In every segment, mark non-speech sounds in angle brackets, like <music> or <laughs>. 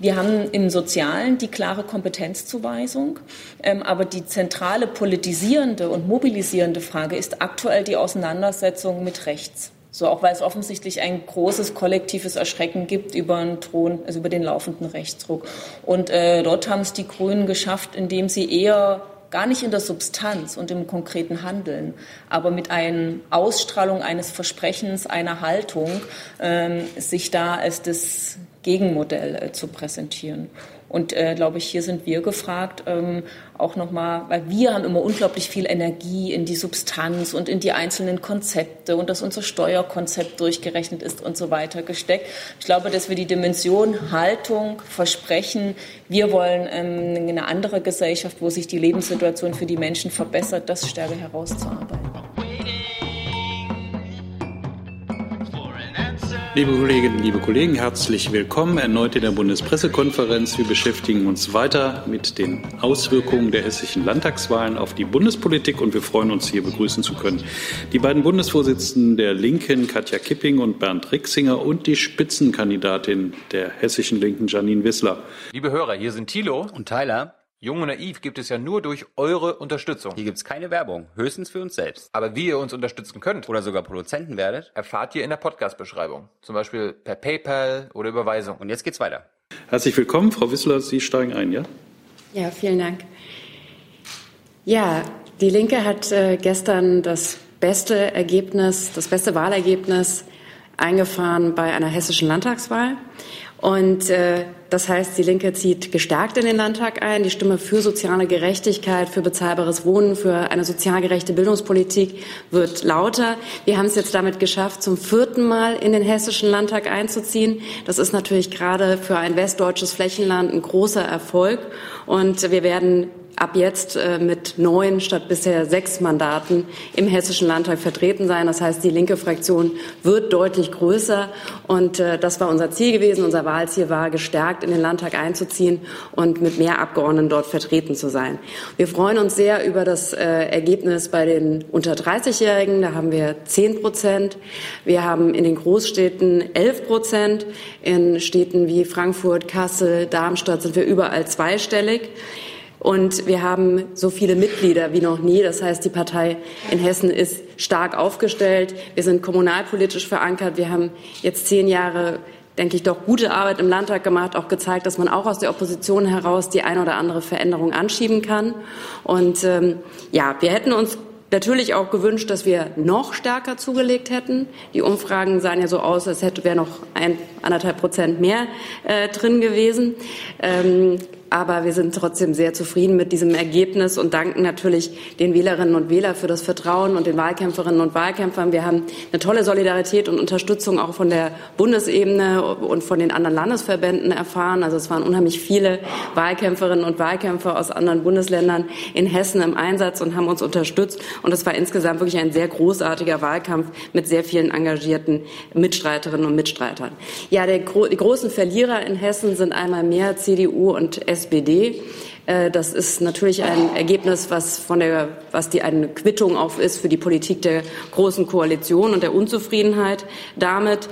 Wir haben im Sozialen die klare Kompetenzzuweisung, ähm, aber die zentrale politisierende und mobilisierende Frage ist aktuell die Auseinandersetzung mit rechts. So auch weil es offensichtlich ein großes kollektives Erschrecken gibt über den Thron, also über den laufenden Rechtsruck. Und äh, dort haben es die Grünen geschafft, indem sie eher gar nicht in der Substanz und im konkreten Handeln, aber mit einer Ausstrahlung eines Versprechens, einer Haltung, ähm, sich da als das Gegenmodell äh, zu präsentieren. Und äh, glaube ich, hier sind wir gefragt, ähm, auch nochmal, weil wir haben immer unglaublich viel Energie in die Substanz und in die einzelnen Konzepte und dass unser Steuerkonzept durchgerechnet ist und so weiter gesteckt. Ich glaube, dass wir die Dimension Haltung, Versprechen, wir wollen ähm, eine andere Gesellschaft, wo sich die Lebenssituation für die Menschen verbessert, das stärker herauszuarbeiten. Liebe Kolleginnen, liebe Kollegen, herzlich willkommen erneut in der Bundespressekonferenz. Wir beschäftigen uns weiter mit den Auswirkungen der hessischen Landtagswahlen auf die Bundespolitik und wir freuen uns, hier begrüßen zu können die beiden Bundesvorsitzenden der Linken, Katja Kipping und Bernd Rixinger und die Spitzenkandidatin der hessischen Linken, Janine Wissler. Liebe Hörer, hier sind Thilo und Tyler. Jung und Naiv gibt es ja nur durch eure Unterstützung. Hier gibt es keine Werbung, höchstens für uns selbst. Aber wie ihr uns unterstützen könnt oder sogar Produzenten werdet, erfahrt ihr in der Podcast-Beschreibung. Zum Beispiel per PayPal oder Überweisung. Und jetzt geht's weiter. Herzlich willkommen, Frau Wissler, Sie steigen ein, ja? Ja, vielen Dank. Ja, die Linke hat äh, gestern das beste Ergebnis, das beste Wahlergebnis eingefahren bei einer hessischen Landtagswahl. Und äh, das heißt, die Linke zieht gestärkt in den Landtag ein. Die Stimme für soziale Gerechtigkeit, für bezahlbares Wohnen, für eine sozial gerechte Bildungspolitik wird lauter. Wir haben es jetzt damit geschafft, zum vierten Mal in den hessischen Landtag einzuziehen. Das ist natürlich gerade für ein westdeutsches Flächenland ein großer Erfolg. Und wir werden ab jetzt äh, mit neun statt bisher sechs Mandaten im Hessischen Landtag vertreten sein. Das heißt, die linke Fraktion wird deutlich größer. Und äh, das war unser Ziel gewesen. Unser Wahlziel war, gestärkt in den Landtag einzuziehen und mit mehr Abgeordneten dort vertreten zu sein. Wir freuen uns sehr über das äh, Ergebnis bei den unter 30-Jährigen. Da haben wir zehn Prozent. Wir haben in den Großstädten elf Prozent. In Städten wie Frankfurt, Kassel, Darmstadt sind wir überall zweistellig. Und wir haben so viele Mitglieder wie noch nie. Das heißt, die Partei in Hessen ist stark aufgestellt. Wir sind kommunalpolitisch verankert. Wir haben jetzt zehn Jahre, denke ich, doch gute Arbeit im Landtag gemacht, auch gezeigt, dass man auch aus der Opposition heraus die eine oder andere Veränderung anschieben kann. Und ähm, ja, wir hätten uns natürlich auch gewünscht, dass wir noch stärker zugelegt hätten. Die Umfragen sahen ja so aus, als hätte wäre noch ein anderthalb Prozent mehr äh, drin gewesen. Ähm, aber wir sind trotzdem sehr zufrieden mit diesem Ergebnis und danken natürlich den Wählerinnen und Wählern für das Vertrauen und den Wahlkämpferinnen und Wahlkämpfern. Wir haben eine tolle Solidarität und Unterstützung auch von der Bundesebene und von den anderen Landesverbänden erfahren. Also es waren unheimlich viele Wahlkämpferinnen und Wahlkämpfer aus anderen Bundesländern in Hessen im Einsatz und haben uns unterstützt. Und es war insgesamt wirklich ein sehr großartiger Wahlkampf mit sehr vielen engagierten Mitstreiterinnen und Mitstreitern. Ja, der, die großen Verlierer in Hessen sind einmal mehr CDU und SPD. Äh, das ist natürlich ein Ergebnis, was von der, was die eine Quittung auf ist für die Politik der großen Koalition und der Unzufriedenheit damit.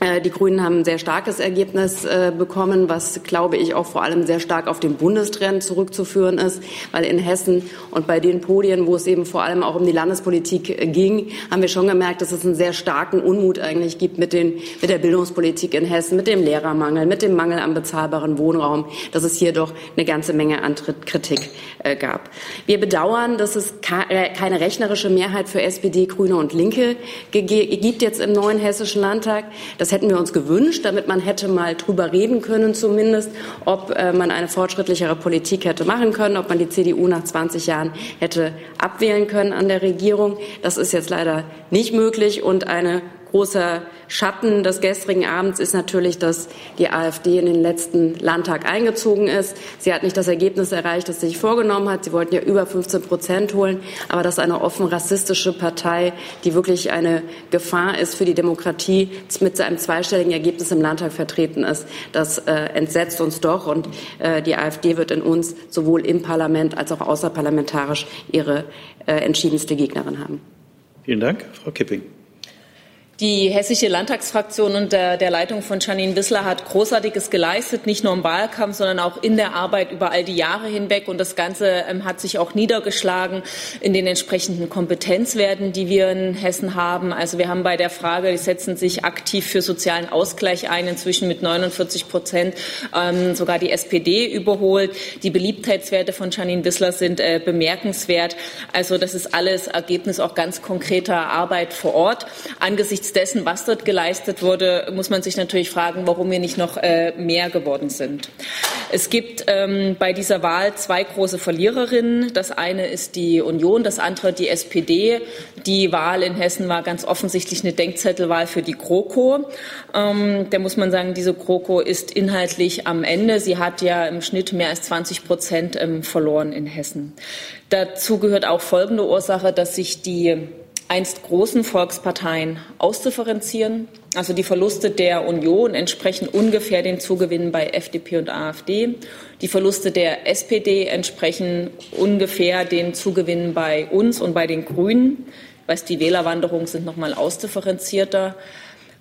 Äh, die Grünen haben ein sehr starkes Ergebnis äh, bekommen, was, glaube ich, auch vor allem sehr stark auf den Bundestrend zurückzuführen ist, weil in Hessen und bei den Podien, wo es eben vor allem auch um die Landespolitik äh, ging, haben wir schon gemerkt, dass es einen sehr starken Unmut eigentlich gibt mit, den, mit der Bildungspolitik in Hessen, mit dem Lehrermangel, mit dem Mangel an bezahlbaren Wohnraum, dass es hier doch eine ganze Menge an Kritik gab. Wir bedauern, dass es keine rechnerische Mehrheit für SPD, Grüne und Linke gibt jetzt im neuen Hessischen Landtag. Das das hätten wir uns gewünscht, damit man hätte mal drüber reden können zumindest, ob äh, man eine fortschrittlichere Politik hätte machen können, ob man die CDU nach 20 Jahren hätte abwählen können an der Regierung. Das ist jetzt leider nicht möglich und eine großer Schatten des gestrigen Abends ist natürlich, dass die AfD in den letzten Landtag eingezogen ist. Sie hat nicht das Ergebnis erreicht, das sie sich vorgenommen hat. Sie wollten ja über 15 Prozent holen. Aber dass eine offen rassistische Partei, die wirklich eine Gefahr ist für die Demokratie, mit einem zweistelligen Ergebnis im Landtag vertreten ist, das äh, entsetzt uns doch. Und äh, die AfD wird in uns sowohl im Parlament als auch außerparlamentarisch ihre äh, entschiedenste Gegnerin haben. Vielen Dank. Frau Kipping. Die hessische Landtagsfraktion unter der Leitung von Janine Wissler hat Großartiges geleistet, nicht nur im Wahlkampf, sondern auch in der Arbeit über all die Jahre hinweg. Und das Ganze ähm, hat sich auch niedergeschlagen in den entsprechenden Kompetenzwerten, die wir in Hessen haben. Also wir haben bei der Frage, die setzen sich aktiv für sozialen Ausgleich ein, inzwischen mit 49 Prozent ähm, sogar die SPD überholt. Die Beliebtheitswerte von Janine Wissler sind äh, bemerkenswert. Also das ist alles Ergebnis auch ganz konkreter Arbeit vor Ort. Angesichts angesichts dessen, was dort geleistet wurde, muss man sich natürlich fragen, warum wir nicht noch äh, mehr geworden sind. Es gibt ähm, bei dieser Wahl zwei große Verliererinnen. Das eine ist die Union, das andere die SPD. Die Wahl in Hessen war ganz offensichtlich eine Denkzettelwahl für die GroKo. Ähm, da muss man sagen, diese GroKo ist inhaltlich am Ende. Sie hat ja im Schnitt mehr als 20 Prozent ähm, verloren in Hessen. Dazu gehört auch folgende Ursache, dass sich die einst großen Volksparteien auszudifferenzieren. Also die Verluste der Union entsprechen ungefähr den Zugewinnen bei FDP und AfD. Die Verluste der SPD entsprechen ungefähr den Zugewinnen bei uns und bei den Grünen. Ich weiß, die Wählerwanderungen sind noch mal ausdifferenzierter.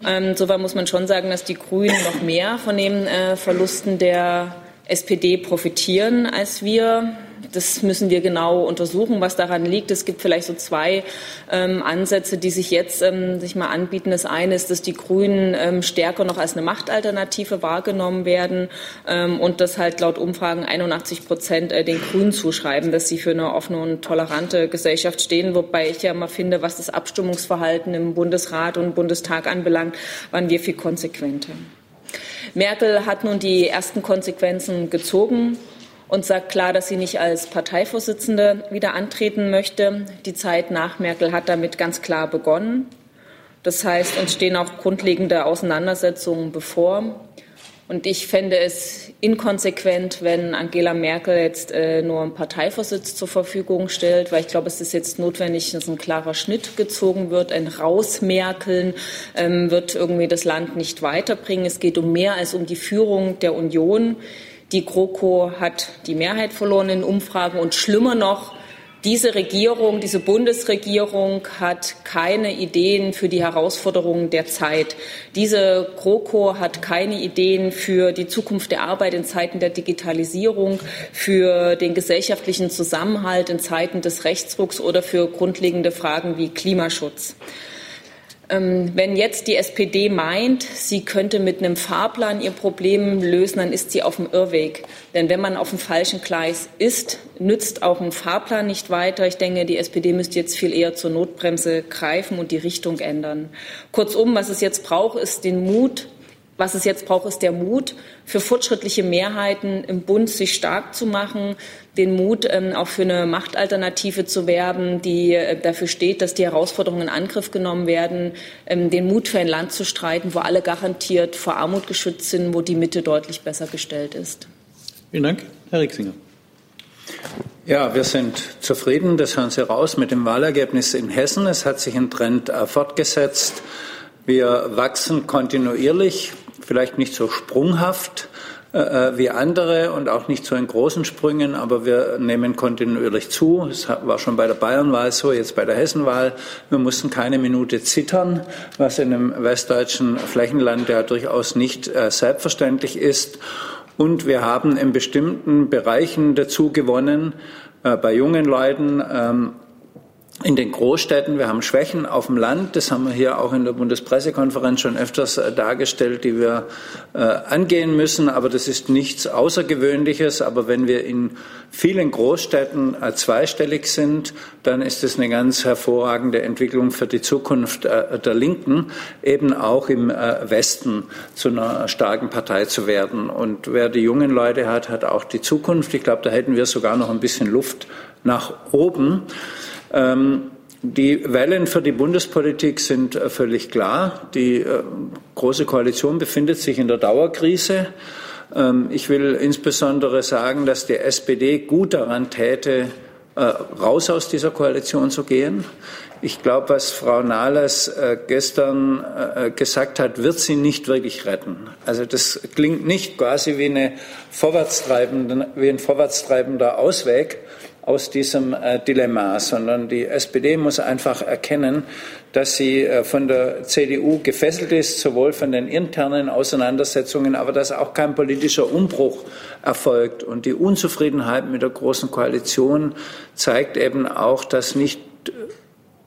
Ähm, insofern muss man schon sagen, dass die Grünen noch mehr von den äh, Verlusten der SPD profitieren als wir das müssen wir genau untersuchen, was daran liegt. Es gibt vielleicht so zwei ähm, Ansätze, die sich jetzt ähm, sich mal anbieten. Das eine ist, dass die Grünen ähm, stärker noch als eine Machtalternative wahrgenommen werden ähm, und dass halt laut Umfragen 81 Prozent äh, den Grünen zuschreiben, dass sie für eine offene und tolerante Gesellschaft stehen. Wobei ich ja immer finde, was das Abstimmungsverhalten im Bundesrat und Bundestag anbelangt, waren wir viel konsequenter. Merkel hat nun die ersten Konsequenzen gezogen und sagt klar, dass sie nicht als Parteivorsitzende wieder antreten möchte. Die Zeit nach Merkel hat damit ganz klar begonnen. Das heißt, uns stehen auch grundlegende Auseinandersetzungen bevor. Und ich fände es inkonsequent, wenn Angela Merkel jetzt äh, nur einen Parteivorsitz zur Verfügung stellt, weil ich glaube, es ist jetzt notwendig, dass ein klarer Schnitt gezogen wird. Ein Rausmerkeln ähm, wird irgendwie das Land nicht weiterbringen. Es geht um mehr als um die Führung der Union. Die GroKo hat die Mehrheit verloren in Umfragen und schlimmer noch, diese Regierung, diese Bundesregierung hat keine Ideen für die Herausforderungen der Zeit. Diese GroKo hat keine Ideen für die Zukunft der Arbeit in Zeiten der Digitalisierung, für den gesellschaftlichen Zusammenhalt in Zeiten des Rechtsrucks oder für grundlegende Fragen wie Klimaschutz. Ähm, wenn jetzt die SPD meint, sie könnte mit einem Fahrplan ihr Problem lösen, dann ist sie auf dem Irrweg. Denn wenn man auf dem falschen Gleis ist, nützt auch ein Fahrplan nicht weiter. Ich denke, die SPD müsste jetzt viel eher zur Notbremse greifen und die Richtung ändern. Kurzum, was es jetzt braucht, ist den Mut, was es jetzt braucht, ist der Mut, für fortschrittliche Mehrheiten im Bund sich stark zu machen, den Mut, ähm, auch für eine Machtalternative zu werben, die äh, dafür steht, dass die Herausforderungen in Angriff genommen werden, ähm, den Mut für ein Land zu streiten, wo alle garantiert vor Armut geschützt sind, wo die Mitte deutlich besser gestellt ist. Vielen Dank. Herr Rixinger. Ja, wir sind zufrieden, das hören Sie raus, mit dem Wahlergebnis in Hessen. Es hat sich ein Trend äh, fortgesetzt. Wir wachsen kontinuierlich vielleicht nicht so sprunghaft äh, äh, wie andere und auch nicht so in großen Sprüngen, aber wir nehmen kontinuierlich zu. Es war schon bei der Bayernwahl so, jetzt bei der Hessenwahl. Wir mussten keine Minute zittern, was in einem westdeutschen Flächenland ja durchaus nicht äh, selbstverständlich ist. Und wir haben in bestimmten Bereichen dazu gewonnen, äh, bei jungen Leuten, ähm, in den Großstädten, wir haben Schwächen auf dem Land, das haben wir hier auch in der Bundespressekonferenz schon öfters äh, dargestellt, die wir äh, angehen müssen, aber das ist nichts Außergewöhnliches. Aber wenn wir in vielen Großstädten äh, zweistellig sind, dann ist es eine ganz hervorragende Entwicklung für die Zukunft der Linken, eben auch im Westen zu einer starken Partei zu werden. Und wer die jungen Leute hat, hat auch die Zukunft. Ich glaube, da hätten wir sogar noch ein bisschen Luft nach oben. Ähm, die Wellen für die Bundespolitik sind äh, völlig klar. Die äh, Große Koalition befindet sich in der Dauerkrise. Ähm, ich will insbesondere sagen, dass die SPD gut daran täte, äh, raus aus dieser Koalition zu gehen. Ich glaube, was Frau Nahles gestern gesagt hat, wird sie nicht wirklich retten. Also das klingt nicht quasi wie, eine vorwärtstreibende, wie ein vorwärtstreibender Ausweg, aus diesem äh, Dilemma, sondern die SPD muss einfach erkennen, dass sie äh, von der CDU gefesselt ist, sowohl von den internen Auseinandersetzungen, aber dass auch kein politischer Umbruch erfolgt. Und die Unzufriedenheit mit der Großen Koalition zeigt eben auch, dass nicht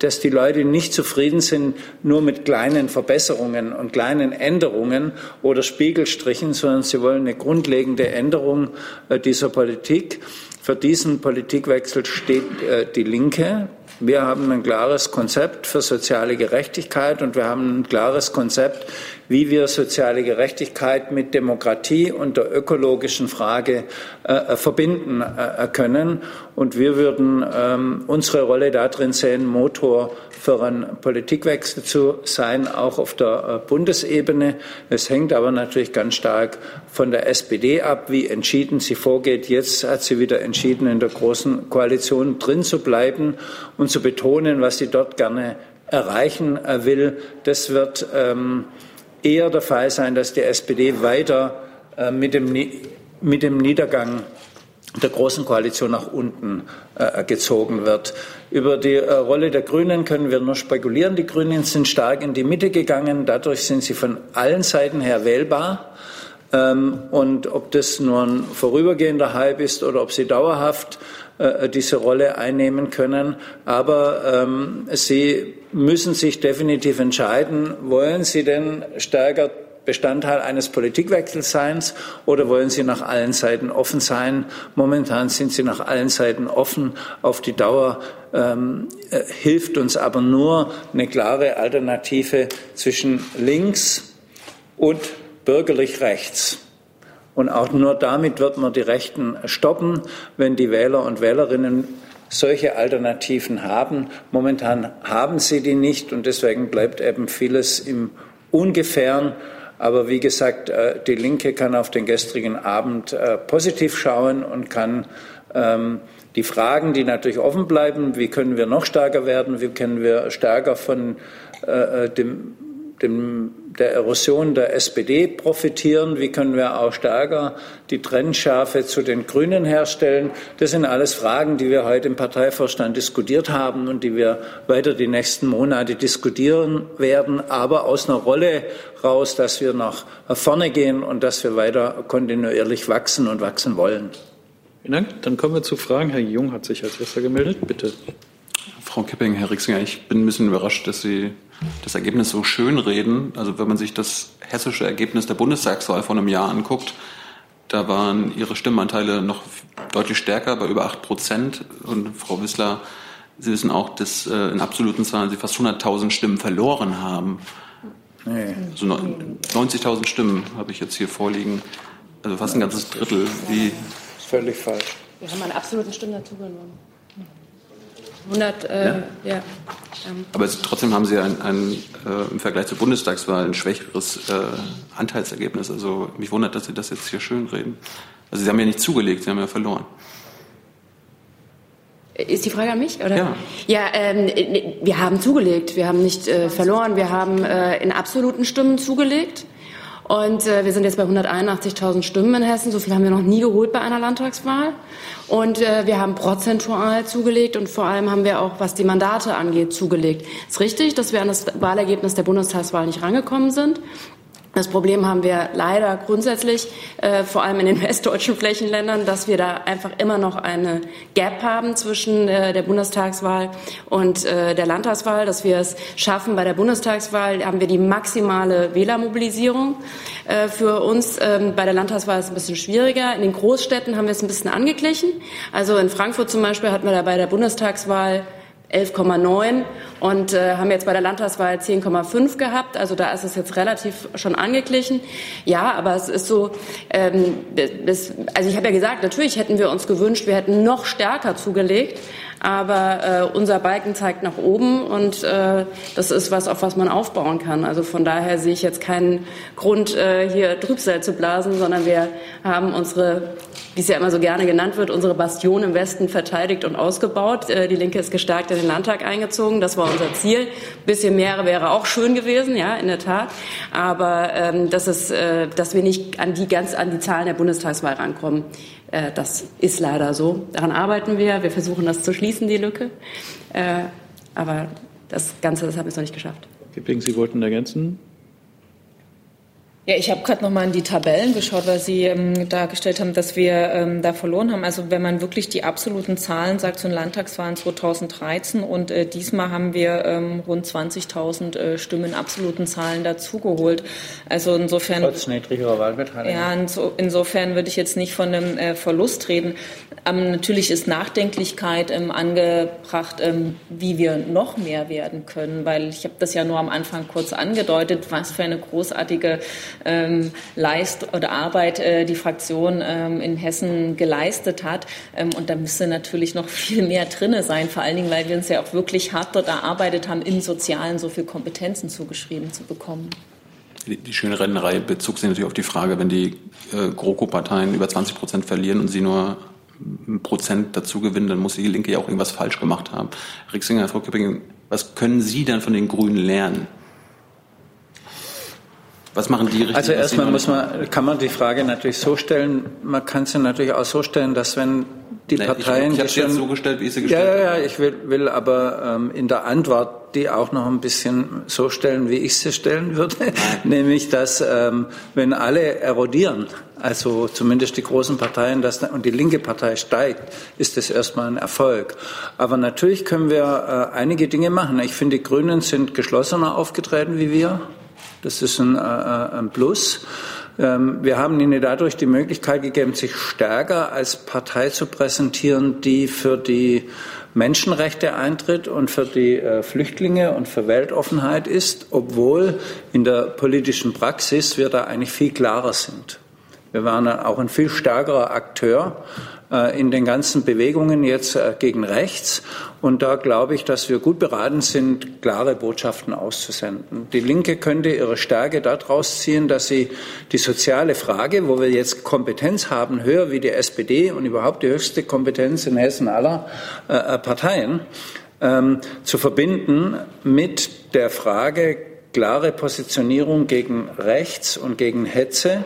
dass die Leute nicht zufrieden sind nur mit kleinen Verbesserungen und kleinen Änderungen oder Spiegelstrichen, sondern sie wollen eine grundlegende Änderung äh, dieser Politik. Für diesen Politikwechsel steht äh, die Linke. Wir haben ein klares Konzept für soziale Gerechtigkeit und wir haben ein klares Konzept, wie wir soziale Gerechtigkeit mit Demokratie und der ökologischen Frage äh, verbinden äh, können. Und wir würden ähm, unsere Rolle darin sehen, Motor für einen Politikwechsel zu sein, auch auf der äh, Bundesebene. Es hängt aber natürlich ganz stark von der SPD ab, wie entschieden sie vorgeht. Jetzt hat sie wieder entschieden, in der Großen Koalition drin zu bleiben und zu betonen, was sie dort gerne erreichen äh, will. Das wird ähm, eher der Fall sein, dass die SPD weiter äh, mit, dem, mit dem Niedergang der Großen Koalition nach unten äh, gezogen wird. Über die äh, Rolle der Grünen können wir nur spekulieren. Die Grünen sind stark in die Mitte gegangen. Dadurch sind sie von allen Seiten her wählbar. Ähm, und ob das nur ein vorübergehender Hype ist oder ob sie dauerhaft äh, diese Rolle einnehmen können. Aber ähm, sie müssen sich definitiv entscheiden, wollen sie denn stärker Bestandteil eines Politikwechsels sein oder wollen Sie nach allen Seiten offen sein? Momentan sind Sie nach allen Seiten offen. Auf die Dauer ähm, äh, hilft uns aber nur eine klare Alternative zwischen links und bürgerlich rechts. Und auch nur damit wird man die Rechten stoppen, wenn die Wähler und Wählerinnen solche Alternativen haben. Momentan haben sie die nicht und deswegen bleibt eben vieles im Ungefähren. Aber wie gesagt, äh, die Linke kann auf den gestrigen Abend äh, positiv schauen und kann ähm, die Fragen, die natürlich offen bleiben, wie können wir noch stärker werden, wie können wir stärker von äh, dem dem, der Erosion der SPD profitieren? Wie können wir auch stärker die Trennschärfe zu den Grünen herstellen? Das sind alles Fragen, die wir heute im Parteivorstand diskutiert haben und die wir weiter die nächsten Monate diskutieren werden, aber aus einer Rolle raus, dass wir nach vorne gehen und dass wir weiter kontinuierlich wachsen und wachsen wollen. Vielen Dank. Dann kommen wir zu Fragen. Herr Jung hat sich als erster gemeldet. Bitte. Frau Kipping, Herr Rixinger, ich bin ein bisschen überrascht, dass Sie das Ergebnis so schön reden. Also wenn man sich das hessische Ergebnis der Bundestagswahl vor einem Jahr anguckt, da waren Ihre Stimmenanteile noch deutlich stärker, bei über 8 Prozent. Und Frau Wissler, Sie wissen auch, dass äh, in absoluten Zahlen Sie fast 100.000 Stimmen verloren haben. Nee. Also 90.000 Stimmen habe ich jetzt hier vorliegen. Also fast ein ganzes Drittel. Wie das ist völlig falsch. Wir haben an absoluten Stimmen dazugenommen. 100, äh, ja. ja. Aber es, trotzdem haben Sie ein, ein äh, im Vergleich zur Bundestagswahl ein schwächeres äh, Anteilsergebnis. Also mich wundert, dass Sie das jetzt hier schön reden. Also Sie haben ja nicht zugelegt, Sie haben ja verloren. Ist die Frage an mich? Oder? Ja. Ja, ähm, wir haben zugelegt. Wir haben nicht äh, verloren. Wir haben äh, in absoluten Stimmen zugelegt. Und äh, wir sind jetzt bei 181.000 Stimmen in Hessen. So viel haben wir noch nie geholt bei einer Landtagswahl. Und äh, wir haben prozentual zugelegt und vor allem haben wir auch, was die Mandate angeht, zugelegt. Es ist richtig, dass wir an das Wahlergebnis der Bundestagswahl nicht rangekommen sind. Das Problem haben wir leider grundsätzlich, äh, vor allem in den <laughs> westdeutschen Flächenländern, dass wir da einfach immer noch eine Gap haben zwischen äh, der Bundestagswahl und äh, der Landtagswahl, dass wir es schaffen. Bei der Bundestagswahl haben wir die maximale Wählermobilisierung äh, für uns. Ähm, bei der Landtagswahl ist es ein bisschen schwieriger. In den Großstädten haben wir es ein bisschen angeglichen. Also in Frankfurt zum Beispiel hatten wir da bei der Bundestagswahl 11,9 und äh, haben jetzt bei der Landtagswahl 10,5 gehabt. Also da ist es jetzt relativ schon angeglichen. Ja, aber es ist so, ähm, das, also ich habe ja gesagt, natürlich hätten wir uns gewünscht, wir hätten noch stärker zugelegt. Aber äh, unser Balken zeigt nach oben und äh, das ist was, auf was man aufbauen kann. Also von daher sehe ich jetzt keinen Grund, äh, hier Trübsal zu blasen, sondern wir haben unsere wie es ja immer so gerne genannt wird, unsere Bastion im Westen verteidigt und ausgebaut. Äh, die Linke ist gestärkt in den Landtag eingezogen. Das war unser Ziel. Ein bisschen mehr wäre auch schön gewesen, ja, in der Tat. Aber ähm, das ist, äh, dass wir nicht an die ganz an die Zahlen der Bundestagswahl rankommen. Äh, das ist leider so. Daran arbeiten wir. Wir versuchen das zu schließen, die Lücke. Äh, aber das Ganze, das haben wir noch nicht geschafft. Kipping, Sie wollten ergänzen? Ja, ich habe gerade noch mal in die Tabellen geschaut, weil Sie ähm, dargestellt haben, dass wir ähm, da verloren haben. Also wenn man wirklich die absoluten Zahlen sagt, zu den Landtagswahlen 2013 und äh, diesmal haben wir ähm, rund 20.000 äh, Stimmen in absoluten Zahlen dazugeholt. Also insofern trotz niedrigerer Wahlbeteiligung. Ja, inso, insofern würde ich jetzt nicht von einem äh, Verlust reden. Ähm, natürlich ist Nachdenklichkeit ähm, angebracht, ähm, wie wir noch mehr werden können, weil ich habe das ja nur am Anfang kurz angedeutet, was für eine großartige ähm, Leist oder Arbeit äh, die Fraktion ähm, in Hessen geleistet hat. Ähm, und da müsste natürlich noch <laughs> viel mehr drinne sein, vor allen Dingen, weil wir uns ja auch wirklich hart dort erarbeitet haben, im Sozialen so viel Kompetenzen zugeschrieben zu bekommen. Die, schöne Rennerei bezog sich natürlich auf die Frage, wenn die äh, GroKo-Parteien über 20 Prozent verlieren und sie nur ein Prozent dazu gewinnen, dann muss die Linke ja auch irgendwas falsch gemacht haben. Rixinger, Frau Kipping, was können Sie dann von den Grünen lernen? Was machen die richtig? Also erstmal muss man, kann man die Frage natürlich so stellen, man kann sie natürlich auch so stellen, dass wenn die nee, Parteien... Ich, ich habe sie jetzt so gestellt, wie ich sie gestellt habe. Ja, ja, ja, ich will, will aber ähm, in der Antwort die auch noch ein bisschen so stellen, wie ich sie stellen würde, <laughs> nämlich dass ähm, wenn alle erodieren, also zumindest die großen Parteien dass, und die linke Partei steigt, ist das erstmal ein Erfolg. Aber natürlich können wir äh, einige Dinge machen. Ich finde, die Grünen sind geschlossener aufgetreten wie wir. Das ist ein, äh, äh, ein Plus. Ähm, wir haben ihnen dadurch die Möglichkeit gegeben, sich stärker als Partei zu präsentieren, die für die Menschenrechte eintritt und für die äh, Flüchtlinge und für Weltoffenheit ist, obwohl in der politischen Praxis wir da eigentlich viel klarer sind. Wir waren auch ein viel stärkerer Akteur in den ganzen Bewegungen jetzt äh, gegen rechts. Und da glaube ich, dass wir gut beraten sind, klare Botschaften auszusenden. Die Linke könnte ihre Stärke daraus ziehen, dass sie die soziale Frage, wo wir jetzt Kompetenz haben, höher wie die SPD und überhaupt die höchste Kompetenz in Hessen aller äh, Parteien, ähm, zu verbinden mit der Frage klare Positionierung gegen rechts und gegen Hetze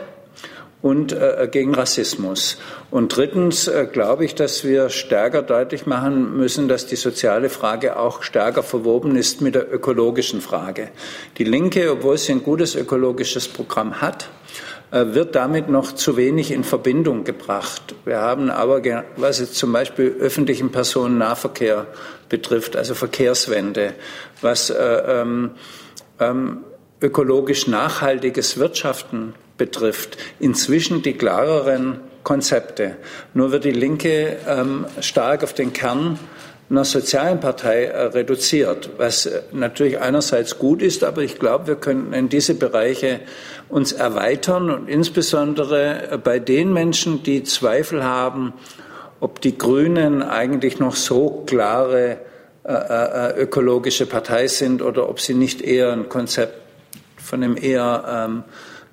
und äh, gegen Rassismus. Und drittens äh, glaube ich, dass wir stärker deutlich machen müssen, dass die soziale Frage auch stärker verwoben ist mit der ökologischen Frage. Die Linke, obwohl sie ein gutes ökologisches Programm hat, äh, wird damit noch zu wenig in Verbindung gebracht. Wir haben aber, was jetzt zum Beispiel öffentlichen Personennahverkehr betrifft, also Verkehrswende, was äh, ähm, ähm, ökologisch nachhaltiges Wirtschaften betrifft, inzwischen die klareren Konzepte. Nur wird die Linke ähm, stark auf den Kern einer sozialen Partei äh, reduziert, was äh, natürlich einerseits gut ist, aber ich glaube, wir könnten in diese Bereiche uns erweitern und insbesondere äh, bei den Menschen, die Zweifel haben, ob die Grünen eigentlich noch so klare äh, äh, ökologische Partei sind oder ob sie nicht eher ein Konzept von einem eher ähm,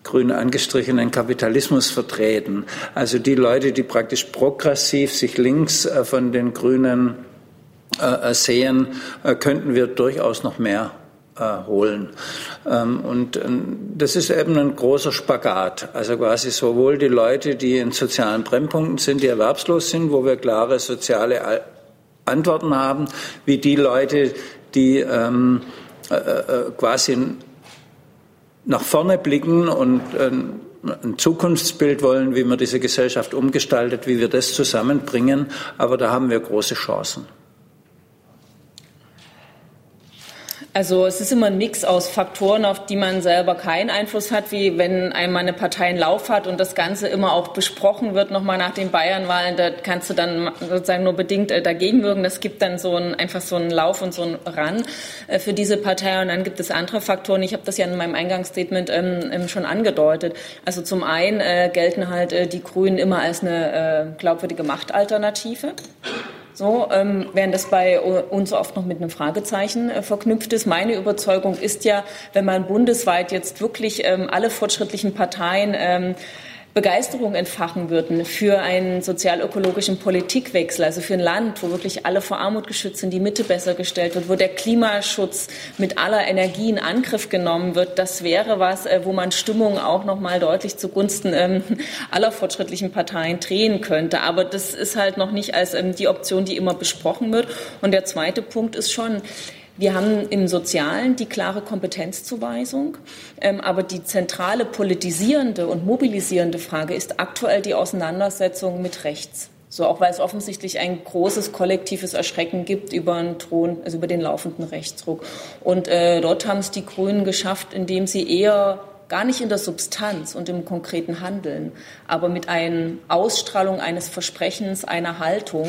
grün angestrichenen Kapitalismus vertreten. Also die Leute, die praktisch progressiv sich links äh, von den Grünen äh, äh, sehen, könnten wir durchaus noch mehr holen. Ähm, und das ist eben ein großer Spagat. Also quasi sowohl die Leute, die in sozialen Brennpunkten sind, die erwerbslos sind, wo wir klare soziale Antworten haben, wie die Leute, die ähm, quasi nach vorne blicken und ähm, ein Zukunftsbild wollen, wie man diese Gesellschaft umgestaltet, wie wir das zusammenbringen. Aber da haben wir große Chancen. Also es ist immer ein Mix aus Faktoren, auf die man selber keinen Einfluss hat, wie wenn einmal eine Partei einen Lauf hat und das Ganze immer auch besprochen wird, nochmal nach den Bayernwahlen, da kannst du dann sozusagen nur bedingt äh, dagegen wirken. Das gibt dann so ein, einfach so einen Lauf und so einen Ran äh, für diese Partei. Und dann gibt es andere Faktoren. Ich habe das ja in meinem Eingangsstatement ähm, ähm, schon angedeutet. Also zum einen äh, gelten halt die Grünen immer als eine glaubwürdige Machtalternative. So, ähm, während das bei uns oft noch mit einem Fragezeichen äh, verknüpft ist. Meine Überzeugung ist ja, wenn man bundesweit jetzt wirklich ähm, alle fortschrittlichen Parteien ähm, Begeisterung entfachen würden für einen sozialökologischen Politikwechsel, also für ein Land, wo wirklich alle vor Armut geschützt sind, die Mitte besser gestellt wird, wo der Klimaschutz mit aller Energie in Angriff genommen wird, das wäre was, äh, wo man Stimmung auch noch mal deutlich zugunsten ähm, <laughs> aller fortschrittlichen Parteien drehen könnte. Aber das ist halt noch nicht als ähm, die Option, die immer besprochen wird. Und der zweite Punkt ist schon, wir haben im Sozialen die klare Kompetenzzuweisung, ähm, aber die zentrale politisierende und mobilisierende Frage ist aktuell die Auseinandersetzung mit rechts. So auch weil es offensichtlich ein großes kollektives Erschrecken gibt über den Thron, also über den laufenden Rechtsruck. Und äh, dort haben es die Grünen geschafft, indem sie eher gar nicht in der Substanz und im konkreten Handeln, aber mit einer Ausstrahlung eines Versprechens, einer Haltung,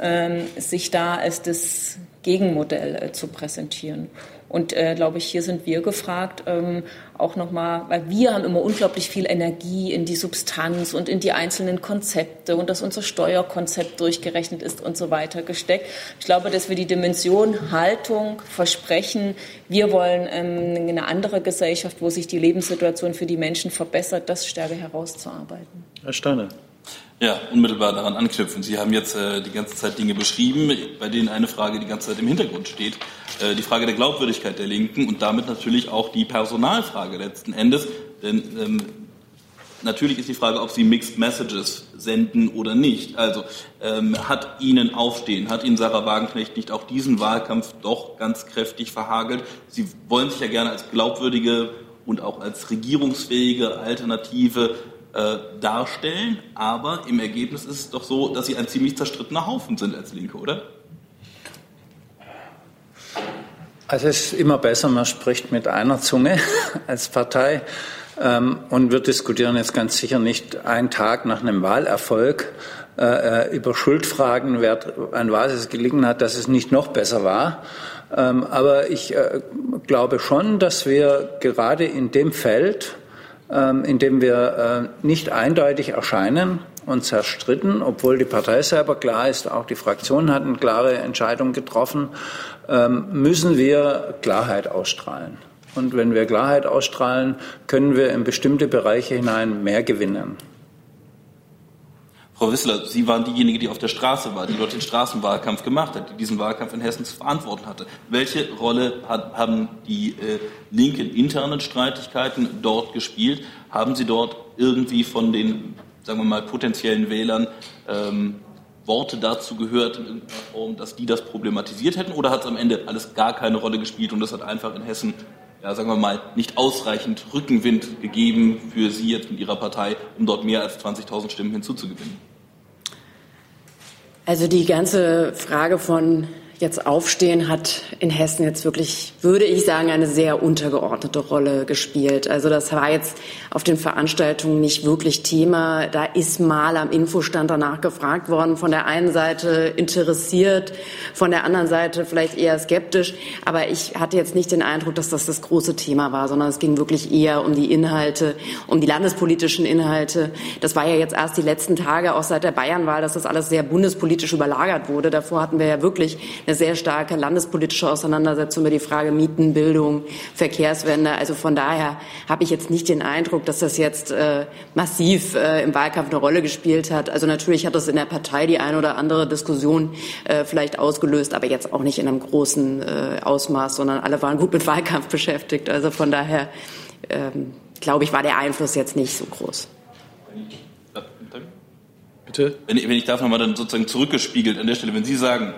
ähm, sich da als das Gegenmodell äh, zu präsentieren. Und äh, glaube ich, hier sind wir gefragt, ähm, auch nochmal, weil wir haben immer unglaublich viel Energie in die Substanz und in die einzelnen Konzepte und dass unser Steuerkonzept durchgerechnet ist und so weiter gesteckt. Ich glaube, dass wir die Dimension Haltung, Versprechen, wir wollen ähm, eine andere Gesellschaft, wo sich die Lebenssituation für die Menschen verbessert, das stärker herauszuarbeiten. Herr Steiner. Ja, unmittelbar daran anknüpfen. Sie haben jetzt äh, die ganze Zeit Dinge beschrieben, bei denen eine Frage die ganze Zeit im Hintergrund steht. Äh, die Frage der Glaubwürdigkeit der Linken und damit natürlich auch die Personalfrage letzten Endes. Denn ähm, natürlich ist die Frage, ob Sie Mixed Messages senden oder nicht. Also ähm, hat Ihnen Aufstehen, hat Ihnen Sarah Wagenknecht nicht auch diesen Wahlkampf doch ganz kräftig verhagelt? Sie wollen sich ja gerne als glaubwürdige und auch als regierungsfähige Alternative äh, darstellen, aber im Ergebnis ist es doch so, dass sie ein ziemlich zerstrittener Haufen sind als Linke, oder? Also es ist immer besser, man spricht mit einer Zunge <laughs> als Partei. Ähm, und wir diskutieren jetzt ganz sicher nicht einen Tag nach einem Wahlerfolg äh, äh über Schuldfragen, wer, an was es gelingen hat, dass es nicht noch besser war. Ähm, aber ich äh, glaube schon, dass wir gerade in dem Feld, indem wir äh, nicht eindeutig erscheinen und zerstritten, obwohl die Partei selber klar ist, auch die Fraktion hat eine klare Entscheidung getroffen, ähm, müssen wir Klarheit ausstrahlen. Und wenn wir Klarheit ausstrahlen, können wir in bestimmte Bereiche hinein mehr gewinnen. Frau Wissler, Sie waren diejenige, die auf der Straße war, die dort den Straßenwahlkampf gemacht hat, die diesen Wahlkampf in Hessen zu verantworten hatte. Welche Rolle hat, haben die äh, linken internen Streitigkeiten dort gespielt? Haben Sie dort irgendwie von den, sagen wir mal, potenziellen Wählern ähm, Worte dazu gehört in Form, dass die das problematisiert hätten? Oder hat es am Ende alles gar keine Rolle gespielt und das hat einfach in Hessen ja, sagen wir mal, nicht ausreichend Rückenwind gegeben für Sie jetzt mit Ihrer Partei, um dort mehr als 20.000 Stimmen hinzuzugewinnen? Also die ganze Frage von jetzt aufstehen, hat in Hessen jetzt wirklich, würde ich sagen, eine sehr untergeordnete Rolle gespielt. Also das war jetzt auf den Veranstaltungen nicht wirklich Thema. Da ist mal am Infostand danach gefragt worden, von der einen Seite interessiert, von der anderen Seite vielleicht eher skeptisch. Aber ich hatte jetzt nicht den Eindruck, dass das das große Thema war, sondern es ging wirklich eher um die Inhalte, um die landespolitischen Inhalte. Das war ja jetzt erst die letzten Tage, auch seit der Bayernwahl, dass das alles sehr bundespolitisch überlagert wurde. Davor hatten wir ja wirklich eine sehr starke landespolitische Auseinandersetzung über die Frage Mieten, Bildung, Verkehrswende. Also von daher habe ich jetzt nicht den Eindruck, dass das jetzt äh, massiv äh, im Wahlkampf eine Rolle gespielt hat. Also natürlich hat das in der Partei die eine oder andere Diskussion äh, vielleicht ausgelöst, aber jetzt auch nicht in einem großen äh, Ausmaß, sondern alle waren gut mit Wahlkampf beschäftigt. Also von daher ähm, glaube ich, war der Einfluss jetzt nicht so groß. Bitte? Wenn ich, wenn ich darf nochmal dann sozusagen zurückgespiegelt an der Stelle, wenn Sie sagen,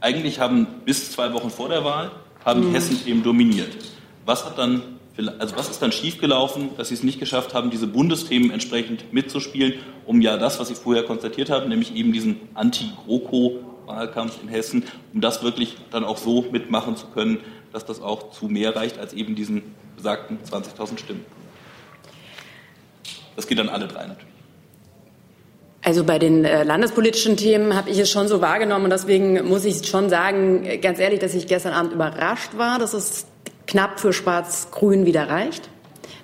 eigentlich haben bis zwei Wochen vor der Wahl haben die mhm. Hessen-Themen dominiert. Was hat dann, also was ist dann schiefgelaufen, dass Sie es nicht geschafft haben, diese Bundesthemen entsprechend mitzuspielen, um ja das, was Sie vorher konstatiert haben, nämlich eben diesen Anti-GroKo-Wahlkampf in Hessen, um das wirklich dann auch so mitmachen zu können, dass das auch zu mehr reicht als eben diesen besagten 20.000 Stimmen. Das geht dann alle drei natürlich. Also bei den äh, landespolitischen Themen habe ich es schon so wahrgenommen und deswegen muss ich schon sagen, äh, ganz ehrlich, dass ich gestern Abend überrascht war, dass es knapp für Schwarz-Grün wieder reicht.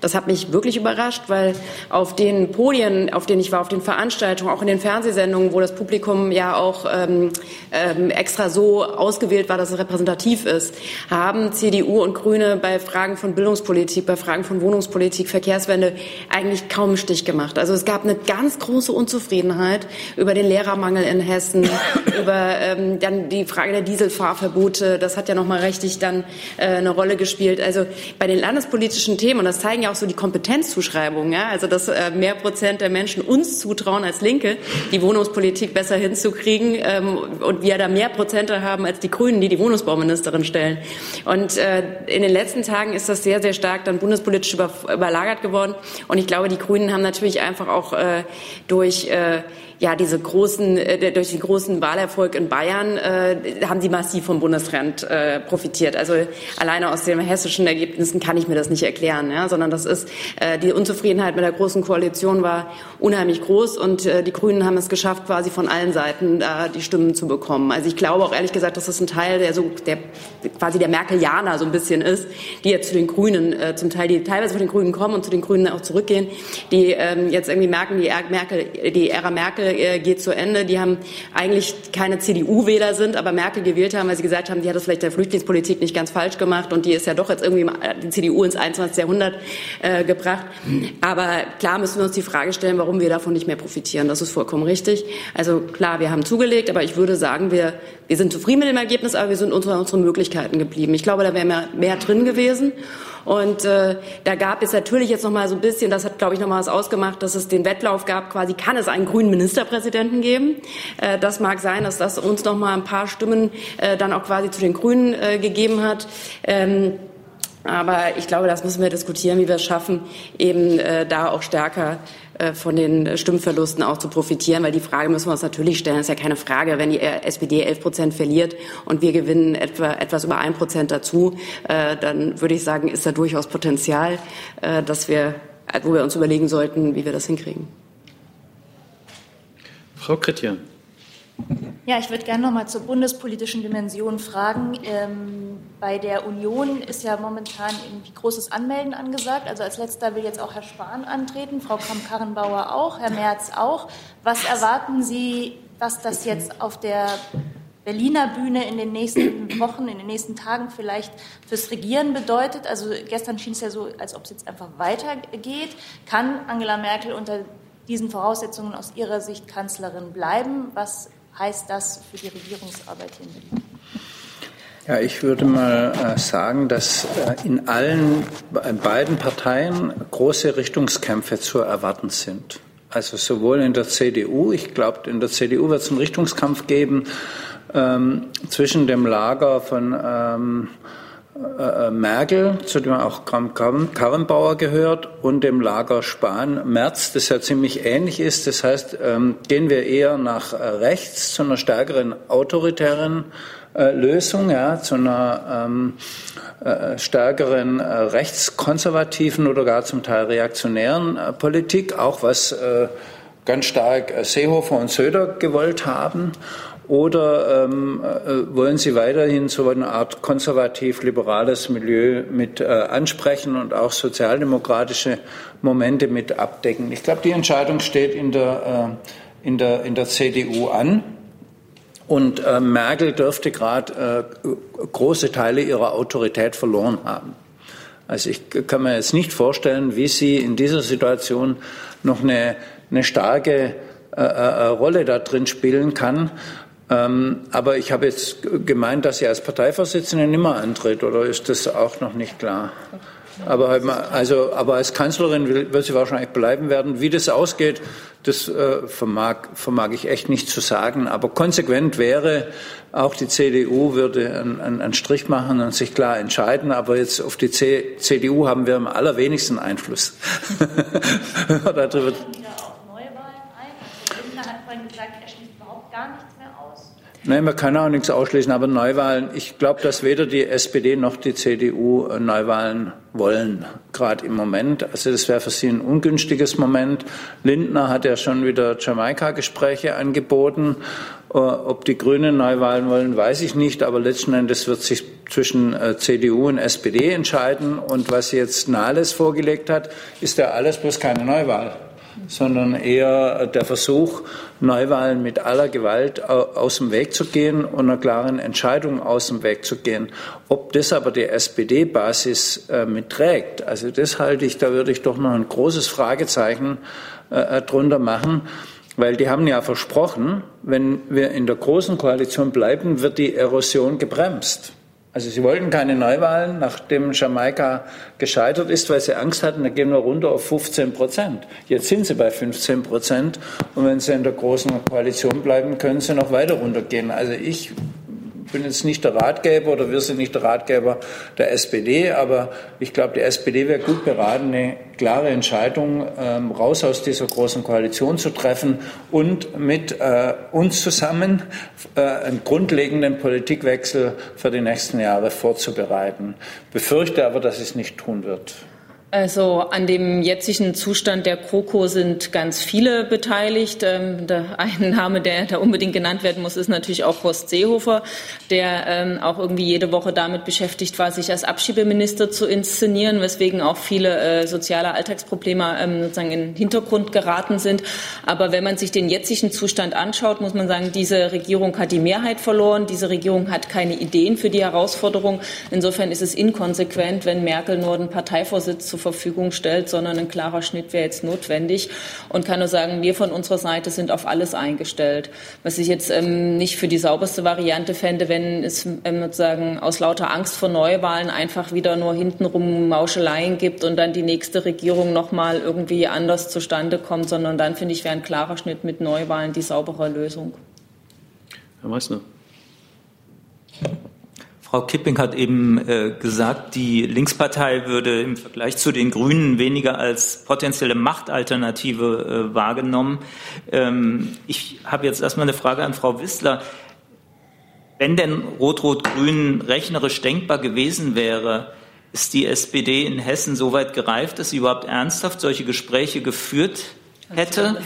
Das hat mich wirklich überrascht, weil auf den Podien, auf denen ich war, auf den Veranstaltungen, auch in den Fernsehsendungen, wo das Publikum ja auch ähm, ähm, extra so ausgewählt war, dass es repräsentativ ist, haben CDU und Grüne bei Fragen von Bildungspolitik, bei Fragen von Wohnungspolitik, Verkehrswende eigentlich kaum einen Stich gemacht. Also es gab eine ganz große Unzufriedenheit über den Lehrermangel in Hessen, <coughs> über ähm, dann die Frage der Dieselfahrverbote. Das hat ja noch mal richtig dann äh, eine Rolle gespielt. Also bei den landespolitischen Themen, und das zeigen ja auch so die Kompetenzzuschreibungen, ja, also dass äh, mehr Prozent der Menschen uns zutrauen als Linke, die Wohnungspolitik besser hinzukriegen ähm, und wir da mehr Prozente haben als die Grünen, die die Wohnungsbauministerin stellen. Und äh, in den letzten Tagen ist das sehr, sehr stark dann bundespolitisch über, überlagert geworden. Und ich glaube, die Grünen haben natürlich einfach auch äh, durch äh, ja, diese großen, äh, durch den großen Wahlerfolg in Bayern äh, haben sie massiv vom Bundesrand äh, profitiert. Also alleine aus den hessischen Ergebnissen kann ich mir das nicht erklären, ja, sondern das ist äh, die Unzufriedenheit mit der großen Koalition war unheimlich groß und äh, die Grünen haben es geschafft, quasi von allen Seiten da die Stimmen zu bekommen. Also ich glaube auch ehrlich gesagt, dass das ein Teil der so der quasi der Merkelianer so ein bisschen ist, die jetzt zu den Grünen äh, zum Teil die teilweise von den Grünen kommen und zu den Grünen auch zurückgehen, die ähm, jetzt irgendwie merken, die Merkel, die Ära Merkel äh, geht zu Ende. Die haben eigentlich keine CDU-Wähler sind, aber Merkel gewählt haben, weil sie gesagt haben, die hat das vielleicht der Flüchtlingspolitik nicht ganz falsch gemacht und die ist ja doch jetzt irgendwie die CDU ins 21. Jahrhundert äh, gebracht. Aber klar müssen wir uns die Frage stellen, warum wir davon nicht mehr profitieren. Das ist vollkommen richtig. Also klar, wir haben zugelegt, aber ich würde sagen, wir, wir sind zufrieden mit dem Ergebnis, aber wir sind unter unseren Möglichkeiten geblieben. Ich glaube, da wäre mehr, mehr drin gewesen. Und äh, da gab es natürlich jetzt noch mal so ein bisschen, das hat, glaube ich, noch mal was ausgemacht, dass es den Wettlauf gab, quasi kann es einen grünen Ministerpräsidenten geben. Äh, das mag sein, dass das uns noch mal ein paar Stimmen äh, dann auch quasi zu den Grünen äh, gegeben hat. Ähm, aber ich glaube, das müssen wir diskutieren, wie wir es schaffen, eben äh, da auch stärker von den Stimmverlusten auch zu profitieren, weil die Frage müssen wir uns natürlich stellen. Das ist ja keine Frage, wenn die SPD 11 Prozent verliert und wir gewinnen etwa etwas über ein Prozent dazu, äh, dann würde ich sagen, ist da durchaus Potenzial, äh, dass wir, wo wir uns überlegen sollten, wie wir das hinkriegen. Frau Kretjan. Ja, ich würde gerne noch mal zur bundespolitischen Dimension fragen. Ähm, bei der Union ist ja momentan irgendwie großes Anmelden angesagt. Also als letzter will jetzt auch Herr Spahn antreten, Frau Kramp-Karrenbauer auch, Herr Merz auch. Was erwarten Sie, was das jetzt auf der Berliner Bühne in den nächsten Wochen, in den nächsten Tagen vielleicht fürs Regieren bedeutet? Also gestern schien es ja so, als ob es jetzt einfach weitergeht. Kann Angela Merkel unter diesen Voraussetzungen aus Ihrer Sicht Kanzlerin bleiben? Was heißt das für die Regierungsarbeit hier in Berlin? Ja, ich würde mal äh, sagen, dass äh, in allen in beiden Parteien große Richtungskämpfe zu erwarten sind. Also sowohl in der CDU, ich glaube, in der CDU wird es einen Richtungskampf geben ähm, zwischen dem Lager von ähm, äh, Merkel, zu dem auch Karrenbauer gehört, und dem Lager Spahn-Merz, das ja ziemlich ähnlich ist. Das heißt, ähm, gehen wir eher nach äh, rechts zu einer stärkeren autoritären äh, Lösung, ja, zu einer ähm, äh, stärkeren äh, rechtskonservativen oder gar zum Teil reaktionären äh, Politik, auch was äh, ganz stark Seehofer und Söder gewollt haben. Oder ähm, äh, wollen Sie weiterhin so eine Art konservativ-liberales Milieu mit äh, ansprechen und auch sozialdemokratische Momente mit abdecken? Ich glaube, die Entscheidung steht in der, äh, in der, in der CDU an. Und äh, Merkel dürfte gerade äh, große Teile ihrer Autorität verloren haben. Also ich kann mir jetzt nicht vorstellen, wie sie in dieser Situation noch eine, eine starke äh, äh Rolle da drin spielen kann. Ähm, aber ich habe jetzt gemeint, dass sie als Parteivorsitzende nimmer antritt, oder ist das auch noch nicht klar? Aber, halt also, aber als Kanzlerin wird sie wahrscheinlich bleiben werden. Wie das ausgeht, das äh, vermag, vermag ich echt nicht zu sagen. Aber konsequent wäre, auch die CDU würde einen, einen Strich machen und sich klar entscheiden. Aber jetzt auf die C CDU haben wir am allerwenigsten Einfluss. <laughs> Darüber Nein, man kann auch nichts ausschließen, aber Neuwahlen, ich glaube, dass weder die SPD noch die CDU äh, Neuwahlen wollen, gerade im Moment. Also das wäre für sie ein ungünstiges Moment. Lindner hat ja schon wieder Jamaika-Gespräche angeboten. Äh, ob die Grünen Neuwahlen wollen, weiß ich nicht, aber letzten Endes wird sich zwischen äh, CDU und SPD entscheiden. Und was jetzt Nahles vorgelegt hat, ist ja alles bloß keine Neuwahl sondern eher der Versuch, Neuwahlen mit aller Gewalt aus dem Weg zu gehen und einer klaren Entscheidung aus dem Weg zu gehen. Ob das aber die SPD-Basis äh, mitträgt, also das halte ich, da würde ich doch noch ein großes Fragezeichen äh, drunter machen. Weil die haben ja versprochen, wenn wir in der großen Koalition bleiben, wird die Erosion gebremst. Also sie wollten keine Neuwahlen, nachdem Jamaika gescheitert ist, weil sie Angst hatten, da gehen wir runter auf 15 Prozent. Jetzt sind sie bei 15 Prozent und wenn sie in der großen Koalition bleiben, können sie noch weiter runtergehen. Also ich bin jetzt nicht der Ratgeber oder wir sind nicht der Ratgeber der SPD, aber ich glaube, die SPD wäre gut beraten, eine klare Entscheidung ähm, raus aus dieser großen Koalition zu treffen und mit äh, uns zusammen äh, einen grundlegenden Politikwechsel für die nächsten Jahre vorzubereiten. Befürchte aber, dass es nicht tun wird. Also an dem jetzigen Zustand der Kroko sind ganz viele beteiligt. Ähm, ein Name, der da unbedingt genannt werden muss, ist natürlich auch Horst Seehofer, der ähm, auch irgendwie jede Woche damit beschäftigt war, sich als Abschiebeminister zu inszenieren, weswegen auch viele äh, soziale Alltagsprobleme ähm, sozusagen in den Hintergrund geraten sind. Aber wenn man sich den jetzigen Zustand anschaut, muss man sagen, diese Regierung hat die Mehrheit verloren. Diese Regierung hat keine Ideen für die Herausforderung. Insofern ist es inkonsequent, wenn Merkel nur den Parteivorsitz zur Verfügung stellt, sondern ein klarer Schnitt wäre jetzt notwendig. Und kann nur sagen, wir von unserer Seite sind auf alles eingestellt. Was ich jetzt ähm, nicht für die sauberste Variante fände, wenn es ähm, sozusagen aus lauter Angst vor Neuwahlen einfach wieder nur hintenrum Mauscheleien gibt und dann die nächste Regierung nochmal irgendwie anders zustande kommt, sondern dann finde ich, wäre ein klarer Schnitt mit Neuwahlen die saubere Lösung. Herr Meissner. Frau Kipping hat eben äh, gesagt, die Linkspartei würde im Vergleich zu den Grünen weniger als potenzielle Machtalternative äh, wahrgenommen. Ähm, ich habe jetzt erstmal eine Frage an Frau Wissler. Wenn denn Rot-Rot-Grün rechnerisch denkbar gewesen wäre, ist die SPD in Hessen so weit gereift, dass sie überhaupt ernsthaft solche Gespräche geführt hätte.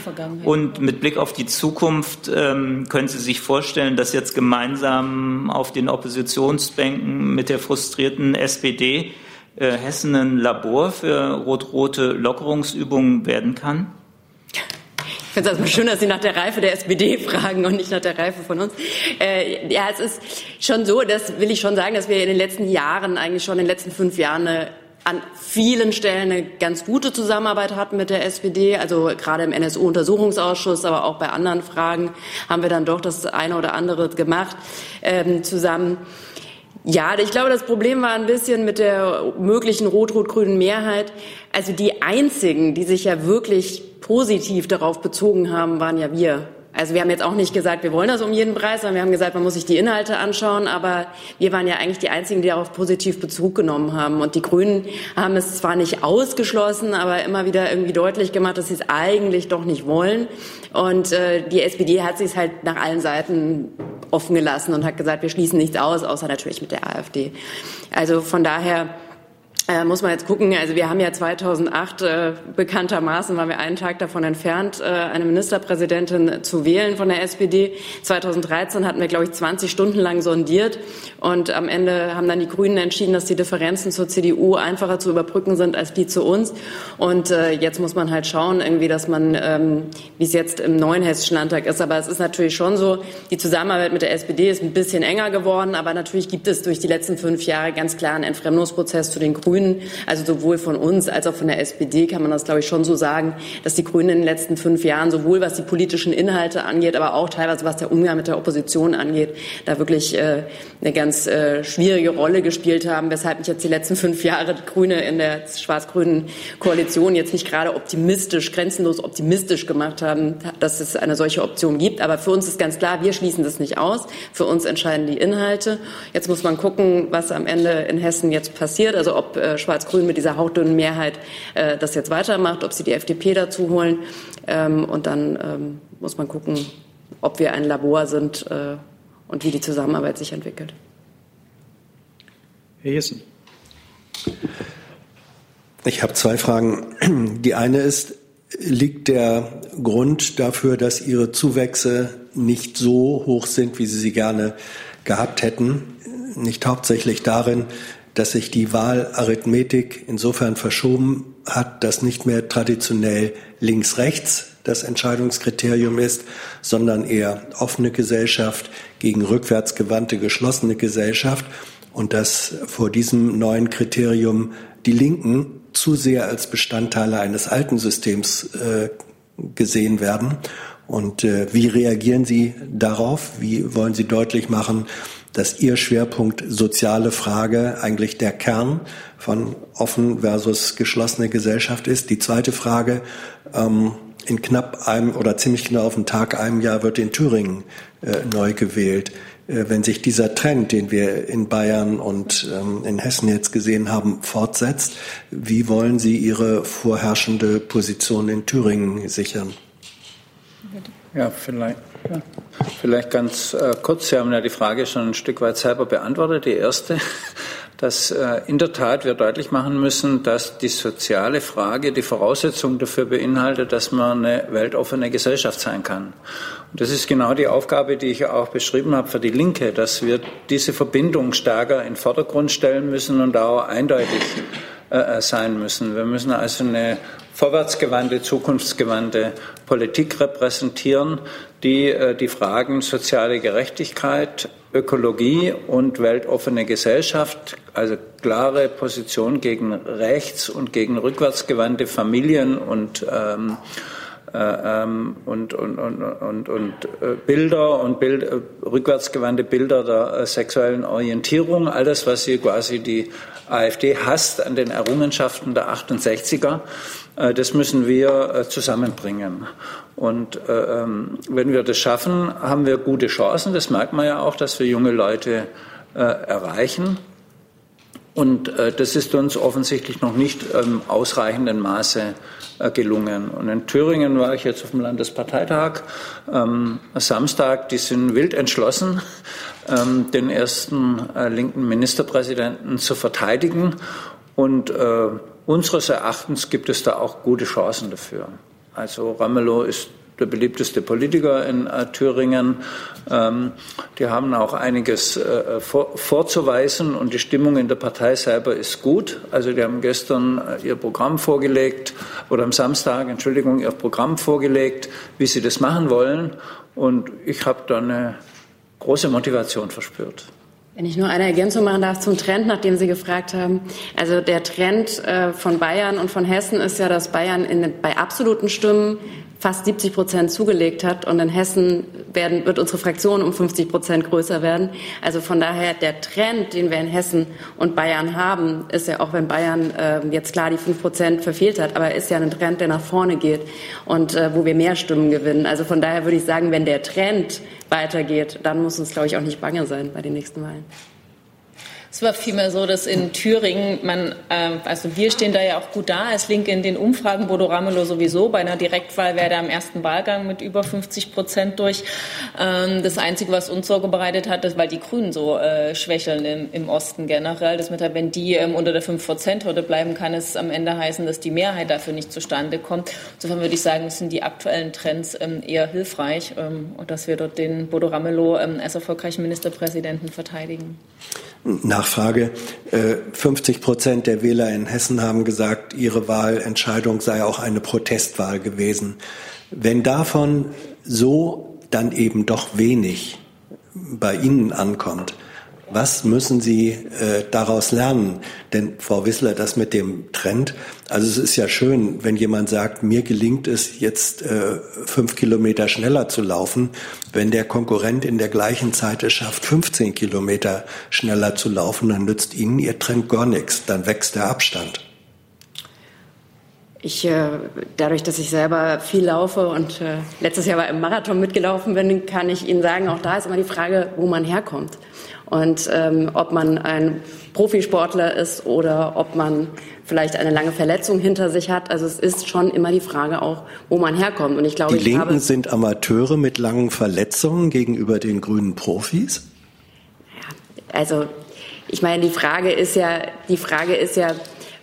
Und mit Blick auf die Zukunft ähm, können Sie sich vorstellen, dass jetzt gemeinsam auf den Oppositionsbänken mit der frustrierten SPD äh, Hessen ein Labor für rot-rote Lockerungsübungen werden kann? Ich finde es erstmal schön, dass Sie nach der Reife der SPD <laughs> fragen und nicht nach der Reife von uns. Äh, ja, es ist schon so, das will ich schon sagen, dass wir in den letzten Jahren, eigentlich schon in den letzten fünf Jahren eine an vielen Stellen eine ganz gute Zusammenarbeit hatten mit der SPD. Also gerade im NSU-Untersuchungsausschuss, aber auch bei anderen Fragen haben wir dann doch das eine oder andere gemacht ähm, zusammen. Ja, ich glaube, das Problem war ein bisschen mit der möglichen rot-rot-grünen Mehrheit. Also die einzigen, die sich ja wirklich positiv darauf bezogen haben, waren ja wir also wir haben jetzt auch nicht gesagt, wir wollen das um jeden Preis, sondern wir haben gesagt, man muss sich die Inhalte anschauen. Aber wir waren ja eigentlich die Einzigen, die darauf positiv Bezug genommen haben. Und die Grünen haben es zwar nicht ausgeschlossen, aber immer wieder irgendwie deutlich gemacht, dass sie es eigentlich doch nicht wollen. Und äh, die SPD hat sich halt nach allen Seiten offen gelassen und hat gesagt, wir schließen nichts aus, außer natürlich mit der AfD. Also von daher äh, muss man jetzt gucken. Also wir haben ja 2008 äh, bekanntermaßen waren wir einen Tag davon entfernt, äh, eine Ministerpräsidentin zu wählen von der SPD. 2013 hatten wir, glaube ich, 20 Stunden lang sondiert und am Ende haben dann die Grünen entschieden, dass die Differenzen zur CDU einfacher zu überbrücken sind als die zu uns. Und äh, jetzt muss man halt schauen, irgendwie, dass man, ähm, wie es jetzt im neuen Hessischen Landtag ist. Aber es ist natürlich schon so, die Zusammenarbeit mit der SPD ist ein bisschen enger geworden. Aber natürlich gibt es durch die letzten fünf Jahre ganz klar einen Entfremdungsprozess zu den Grünen. Grünen, also sowohl von uns als auch von der SPD kann man das, glaube ich, schon so sagen, dass die Grünen in den letzten fünf Jahren sowohl was die politischen Inhalte angeht, aber auch teilweise was der Umgang mit der Opposition angeht, da wirklich äh, eine ganz äh, schwierige Rolle gespielt haben, weshalb mich jetzt die letzten fünf Jahre die Grüne in der schwarz-grünen Koalition jetzt nicht gerade optimistisch, grenzenlos optimistisch gemacht haben, dass es eine solche Option gibt. Aber für uns ist ganz klar, wir schließen das nicht aus. Für uns entscheiden die Inhalte. Jetzt muss man gucken, was am Ende in Hessen jetzt passiert. Also ob äh, Schwarz-Grün mit dieser hauchdünnen Mehrheit äh, das jetzt weitermacht, ob sie die FDP dazu holen. Ähm, und dann ähm, muss man gucken, ob wir ein Labor sind äh, und wie die Zusammenarbeit sich entwickelt. Herr Jessen. Ich habe zwei Fragen. Die eine ist, liegt der Grund dafür, dass Ihre Zuwächse nicht so hoch sind, wie Sie sie gerne gehabt hätten, nicht hauptsächlich darin, dass sich die Wahlarithmetik insofern verschoben hat, dass nicht mehr traditionell links-rechts das Entscheidungskriterium ist, sondern eher offene Gesellschaft gegen rückwärtsgewandte geschlossene Gesellschaft und dass vor diesem neuen Kriterium die Linken zu sehr als Bestandteile eines alten Systems äh, gesehen werden. Und äh, wie reagieren Sie darauf? Wie wollen Sie deutlich machen, dass Ihr Schwerpunkt soziale Frage eigentlich der Kern von offen versus geschlossene Gesellschaft ist? Die zweite Frage, ähm, in knapp einem oder ziemlich genau auf den Tag einem Jahr wird in Thüringen äh, neu gewählt. Äh, wenn sich dieser Trend, den wir in Bayern und ähm, in Hessen jetzt gesehen haben, fortsetzt, wie wollen Sie Ihre vorherrschende Position in Thüringen sichern? Ja, vielleicht, ja. vielleicht ganz äh, kurz. Sie haben ja die Frage schon ein Stück weit selber beantwortet. Die erste, <laughs> dass äh, in der Tat wir deutlich machen müssen, dass die soziale Frage die Voraussetzung dafür beinhaltet, dass man eine weltoffene Gesellschaft sein kann. Und das ist genau die Aufgabe, die ich auch beschrieben habe für die Linke, dass wir diese Verbindung stärker in den Vordergrund stellen müssen und auch eindeutig äh, sein müssen. Wir müssen also eine vorwärtsgewandte, zukunftsgewandte Politik repräsentieren, die äh, die Fragen soziale Gerechtigkeit, Ökologie und weltoffene Gesellschaft, also klare Position gegen rechts und gegen rückwärtsgewandte Familien und ähm, äh, ähm, und, und, und, und, und äh, Bilder und Bild, äh, rückwärtsgewandte Bilder der äh, sexuellen Orientierung, all das, was sie quasi die AfD hasst an den Errungenschaften der 68er, äh, das müssen wir äh, zusammenbringen. Und äh, ähm, wenn wir das schaffen, haben wir gute Chancen. Das merkt man ja auch, dass wir junge Leute erreichen. Und das ist uns offensichtlich noch nicht im ausreichenden Maße gelungen. Und in Thüringen war ich jetzt auf dem Landesparteitag am Samstag. Die sind wild entschlossen, ähm, den ersten linken Ministerpräsidenten zu verteidigen. Und Unseres Erachtens gibt es da auch gute Chancen dafür. Also Ramelow ist der beliebteste Politiker in äh, Thüringen. Ähm, die haben auch einiges äh, vor, vorzuweisen und die Stimmung in der Partei selber ist gut. Also die haben gestern äh, ihr Programm vorgelegt oder am Samstag, Entschuldigung, ihr Programm vorgelegt, wie sie das machen wollen. Und ich habe da eine große Motivation verspürt. Wenn ich nur eine Ergänzung machen darf zum Trend, nachdem Sie gefragt haben. Also der Trend äh, von Bayern und von Hessen ist ja, dass Bayern in, bei absoluten Stimmen fast 70 Prozent zugelegt hat und in Hessen werden, wird unsere Fraktion um 50 Prozent größer werden. Also von daher der Trend, den wir in Hessen und Bayern haben, ist ja auch wenn Bayern äh, jetzt klar die 5 Prozent verfehlt hat, aber ist ja ein Trend, der nach vorne geht und äh, wo wir mehr Stimmen gewinnen. Also von daher würde ich sagen, wenn der Trend weitergeht, dann muss uns, glaube ich, auch nicht bange sein bei den nächsten Wahlen. Es war vielmehr so, dass in Thüringen man, äh, also wir stehen da ja auch gut da als Linke in den Umfragen, Bodo Ramelow sowieso. Bei einer Direktwahl wäre er am ersten Wahlgang mit über 50 Prozent durch. Ähm, das Einzige, was uns Sorge bereitet hat, ist, weil die Grünen so äh, schwächeln im, im, Osten generell. Das mit, wenn die ähm, unter der 5 Prozent Hürde bleiben, kann es am Ende heißen, dass die Mehrheit dafür nicht zustande kommt. Insofern würde ich sagen, sind die aktuellen Trends ähm, eher hilfreich ähm, und dass wir dort den Bodo Ramelow ähm, als erfolgreichen Ministerpräsidenten verteidigen. Nachfrage. 50 äh, Prozent der Wähler in Hessen haben gesagt, ihre Wahlentscheidung sei auch eine Protestwahl gewesen. Wenn davon so dann eben doch wenig bei Ihnen ankommt, was müssen Sie äh, daraus lernen? Denn Frau Wissler, das mit dem Trend, also es ist ja schön, wenn jemand sagt, mir gelingt es jetzt äh, fünf Kilometer schneller zu laufen, wenn der Konkurrent in der gleichen Zeit es schafft, 15 Kilometer schneller zu laufen, dann nützt Ihnen Ihr Trend gar nichts, dann wächst der Abstand. Ich, äh, dadurch, dass ich selber viel laufe und äh, letztes Jahr war im Marathon mitgelaufen bin, kann ich Ihnen sagen, auch da ist immer die Frage, wo man herkommt. Und ähm, ob man ein Profisportler ist oder ob man vielleicht eine lange Verletzung hinter sich hat. Also es ist schon immer die Frage auch, wo man herkommt. Und ich glaube, die Linken sind Amateure mit langen Verletzungen gegenüber den grünen Profis? Ja, also ich meine, die Frage ist ja, die Frage ist ja,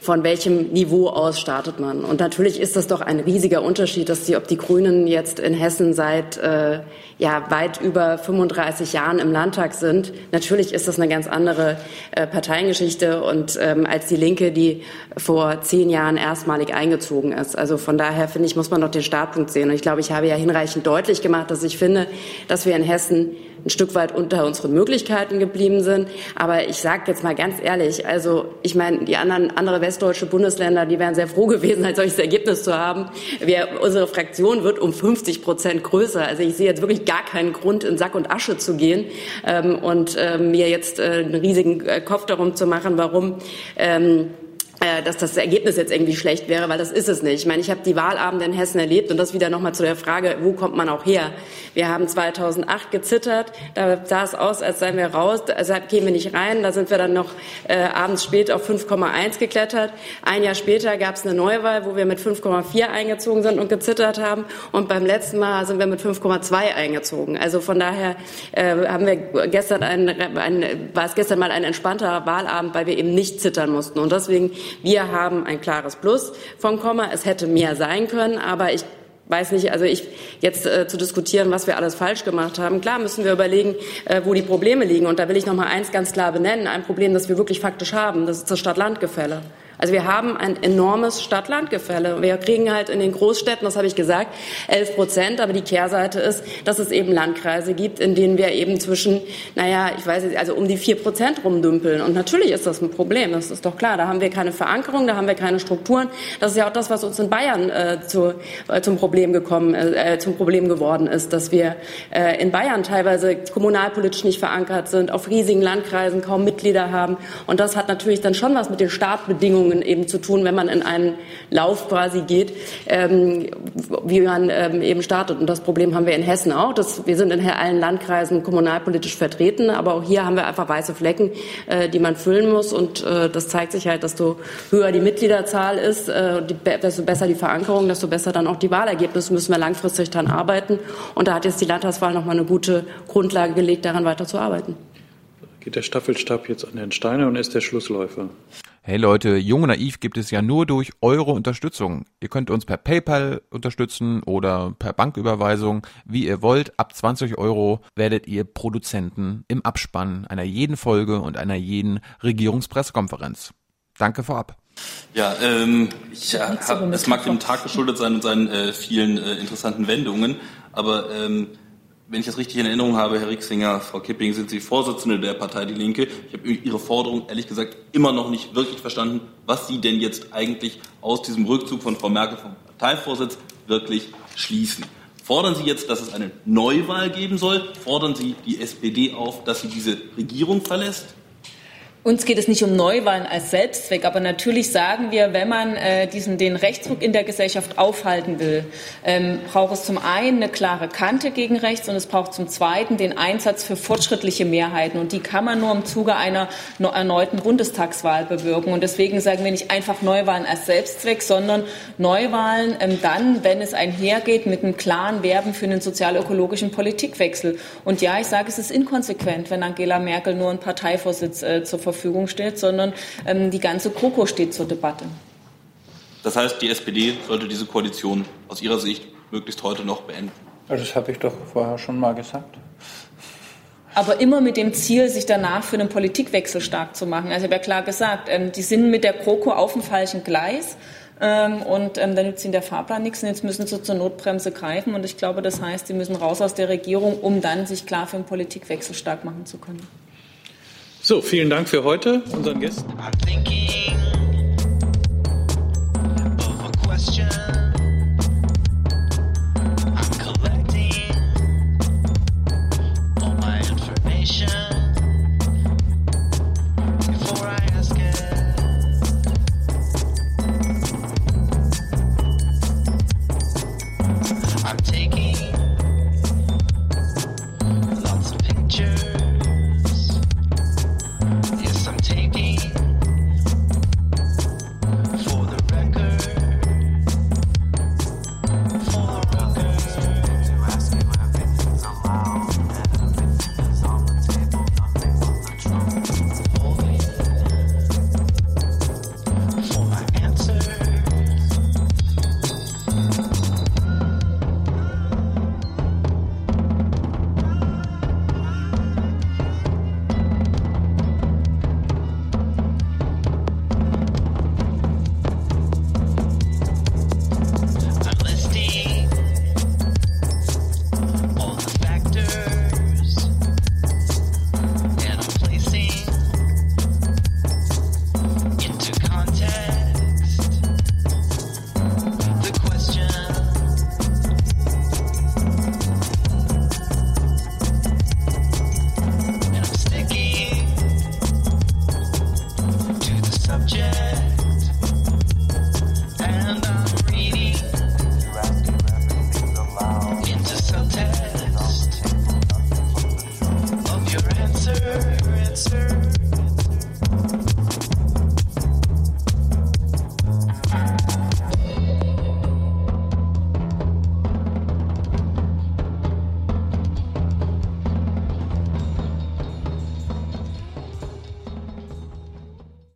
von welchem Niveau aus startet man. Und natürlich ist das doch ein riesiger Unterschied, dass die, ob die Grünen jetzt in Hessen seit äh, ja, weit über 35 Jahren im Landtag sind. Natürlich ist das eine ganz andere äh, Parteiengeschichte und ähm, als die Linke, die vor zehn Jahren erstmalig eingezogen ist. Also von daher finde ich, muss man doch den Startpunkt sehen. Und ich glaube, ich habe ja hinreichend deutlich gemacht, dass ich finde, dass wir in Hessen ein Stück weit unter unseren Möglichkeiten geblieben sind. Aber ich sage jetzt mal ganz ehrlich, also ich meine, die anderen andere westdeutsche Bundesländer, die wären sehr froh gewesen, ein solches Ergebnis zu haben. Wir, unsere Fraktion wird um 50 Prozent größer. Also ich sehe jetzt wirklich gar keinen Grund, in Sack und Asche zu gehen ähm, und ähm, mir jetzt äh, einen riesigen äh, Kopf darum zu machen, warum ähm, äh, dass das Ergebnis jetzt irgendwie schlecht wäre, weil das ist es nicht. Ich meine, ich habe die Wahlabende in Hessen erlebt und das wieder nochmal zu der Frage, wo kommt man auch her? Wir haben 2008 gezittert, da sah es aus, als seien wir raus, deshalb gehen wir nicht rein, da sind wir dann noch äh, abends spät auf 5,1 geklettert. Ein Jahr später gab es eine Neuwahl, wo wir mit 5,4 eingezogen sind und gezittert haben und beim letzten Mal sind wir mit 5,2 eingezogen. Also von daher äh, haben wir gestern ein, ein, war es gestern mal ein entspannter Wahlabend, weil wir eben nicht zittern mussten und deswegen wir haben ein klares Plus vom Komma. Es hätte mehr sein können, aber ich weiß nicht, also ich jetzt äh, zu diskutieren, was wir alles falsch gemacht haben. Klar müssen wir überlegen, äh, wo die Probleme liegen. Und da will ich noch mal eins ganz klar benennen: Ein Problem, das wir wirklich faktisch haben, das ist das Stadt-Land-Gefälle. Also wir haben ein enormes Stadt-Land-Gefälle. Wir kriegen halt in den Großstädten, das habe ich gesagt, 11 Prozent. Aber die Kehrseite ist, dass es eben Landkreise gibt, in denen wir eben zwischen, naja, ich weiß nicht, also um die 4 Prozent rumdümpeln. Und natürlich ist das ein Problem. Das ist doch klar. Da haben wir keine Verankerung, da haben wir keine Strukturen. Das ist ja auch das, was uns in Bayern äh, zu, äh, zum Problem gekommen, äh, zum Problem geworden ist, dass wir äh, in Bayern teilweise kommunalpolitisch nicht verankert sind, auf riesigen Landkreisen kaum Mitglieder haben. Und das hat natürlich dann schon was mit den Startbedingungen Bedingungen eben zu tun, wenn man in einen Lauf quasi geht, ähm, wie man ähm, eben startet. Und das Problem haben wir in Hessen auch. Das, wir sind in allen Landkreisen kommunalpolitisch vertreten, aber auch hier haben wir einfach weiße Flecken, äh, die man füllen muss. Und äh, das zeigt sich halt, desto höher die Mitgliederzahl ist, äh, die, desto besser die Verankerung, desto besser dann auch die Wahlergebnisse, müssen wir langfristig dann arbeiten. Und da hat jetzt die Landtagswahl nochmal eine gute Grundlage gelegt, daran weiterzuarbeiten. Geht der Staffelstab jetzt an Herrn Steiner und ist der Schlussläufer? Hey Leute, Jung und Naiv gibt es ja nur durch eure Unterstützung. Ihr könnt uns per PayPal unterstützen oder per Banküberweisung, wie ihr wollt. Ab 20 Euro werdet ihr Produzenten im Abspann einer jeden Folge und einer jeden Regierungspressekonferenz. Danke vorab. Ja, ähm, ich, äh, hab, es mag dem Tag geschuldet sein und seinen äh, vielen äh, interessanten Wendungen, aber ähm, wenn ich das richtig in Erinnerung habe, Herr Rixinger, Frau Kipping, sind Sie Vorsitzende der Partei Die Linke. Ich habe Ihre Forderung ehrlich gesagt immer noch nicht wirklich verstanden, was Sie denn jetzt eigentlich aus diesem Rückzug von Frau Merkel vom Parteivorsitz wirklich schließen. Fordern Sie jetzt, dass es eine Neuwahl geben soll? Fordern Sie die SPD auf, dass sie diese Regierung verlässt? Uns geht es nicht um Neuwahlen als Selbstzweck, aber natürlich sagen wir, wenn man äh, diesen, den Rechtsruck in der Gesellschaft aufhalten will, ähm, braucht es zum einen eine klare Kante gegen rechts und es braucht zum zweiten den Einsatz für fortschrittliche Mehrheiten. Und die kann man nur im Zuge einer erneuten Bundestagswahl bewirken. Und deswegen sagen wir nicht einfach Neuwahlen als Selbstzweck, sondern Neuwahlen ähm, dann, wenn es einhergeht mit einem klaren Werben für einen sozial-ökologischen Politikwechsel. Und ja, ich sage, es ist inkonsequent, wenn Angela Merkel nur einen Parteivorsitz äh, zur Verfügung Verfügung steht, sondern ähm, die ganze KOKO steht zur Debatte. Das heißt, die SPD sollte diese Koalition aus Ihrer Sicht möglichst heute noch beenden. Das habe ich doch vorher schon mal gesagt. Aber immer mit dem Ziel, sich danach für einen Politikwechsel stark zu machen. Also ich habe ja klar gesagt, ähm, die sind mit der KOKO auf dem falschen Gleis. Ähm, und ähm, dann nützt ihnen der Fahrplan nichts und jetzt müssen sie zur Notbremse greifen. Und ich glaube, das heißt, sie müssen raus aus der Regierung, um dann sich klar für einen Politikwechsel stark machen zu können. So, vielen Dank für heute, unseren Gästen.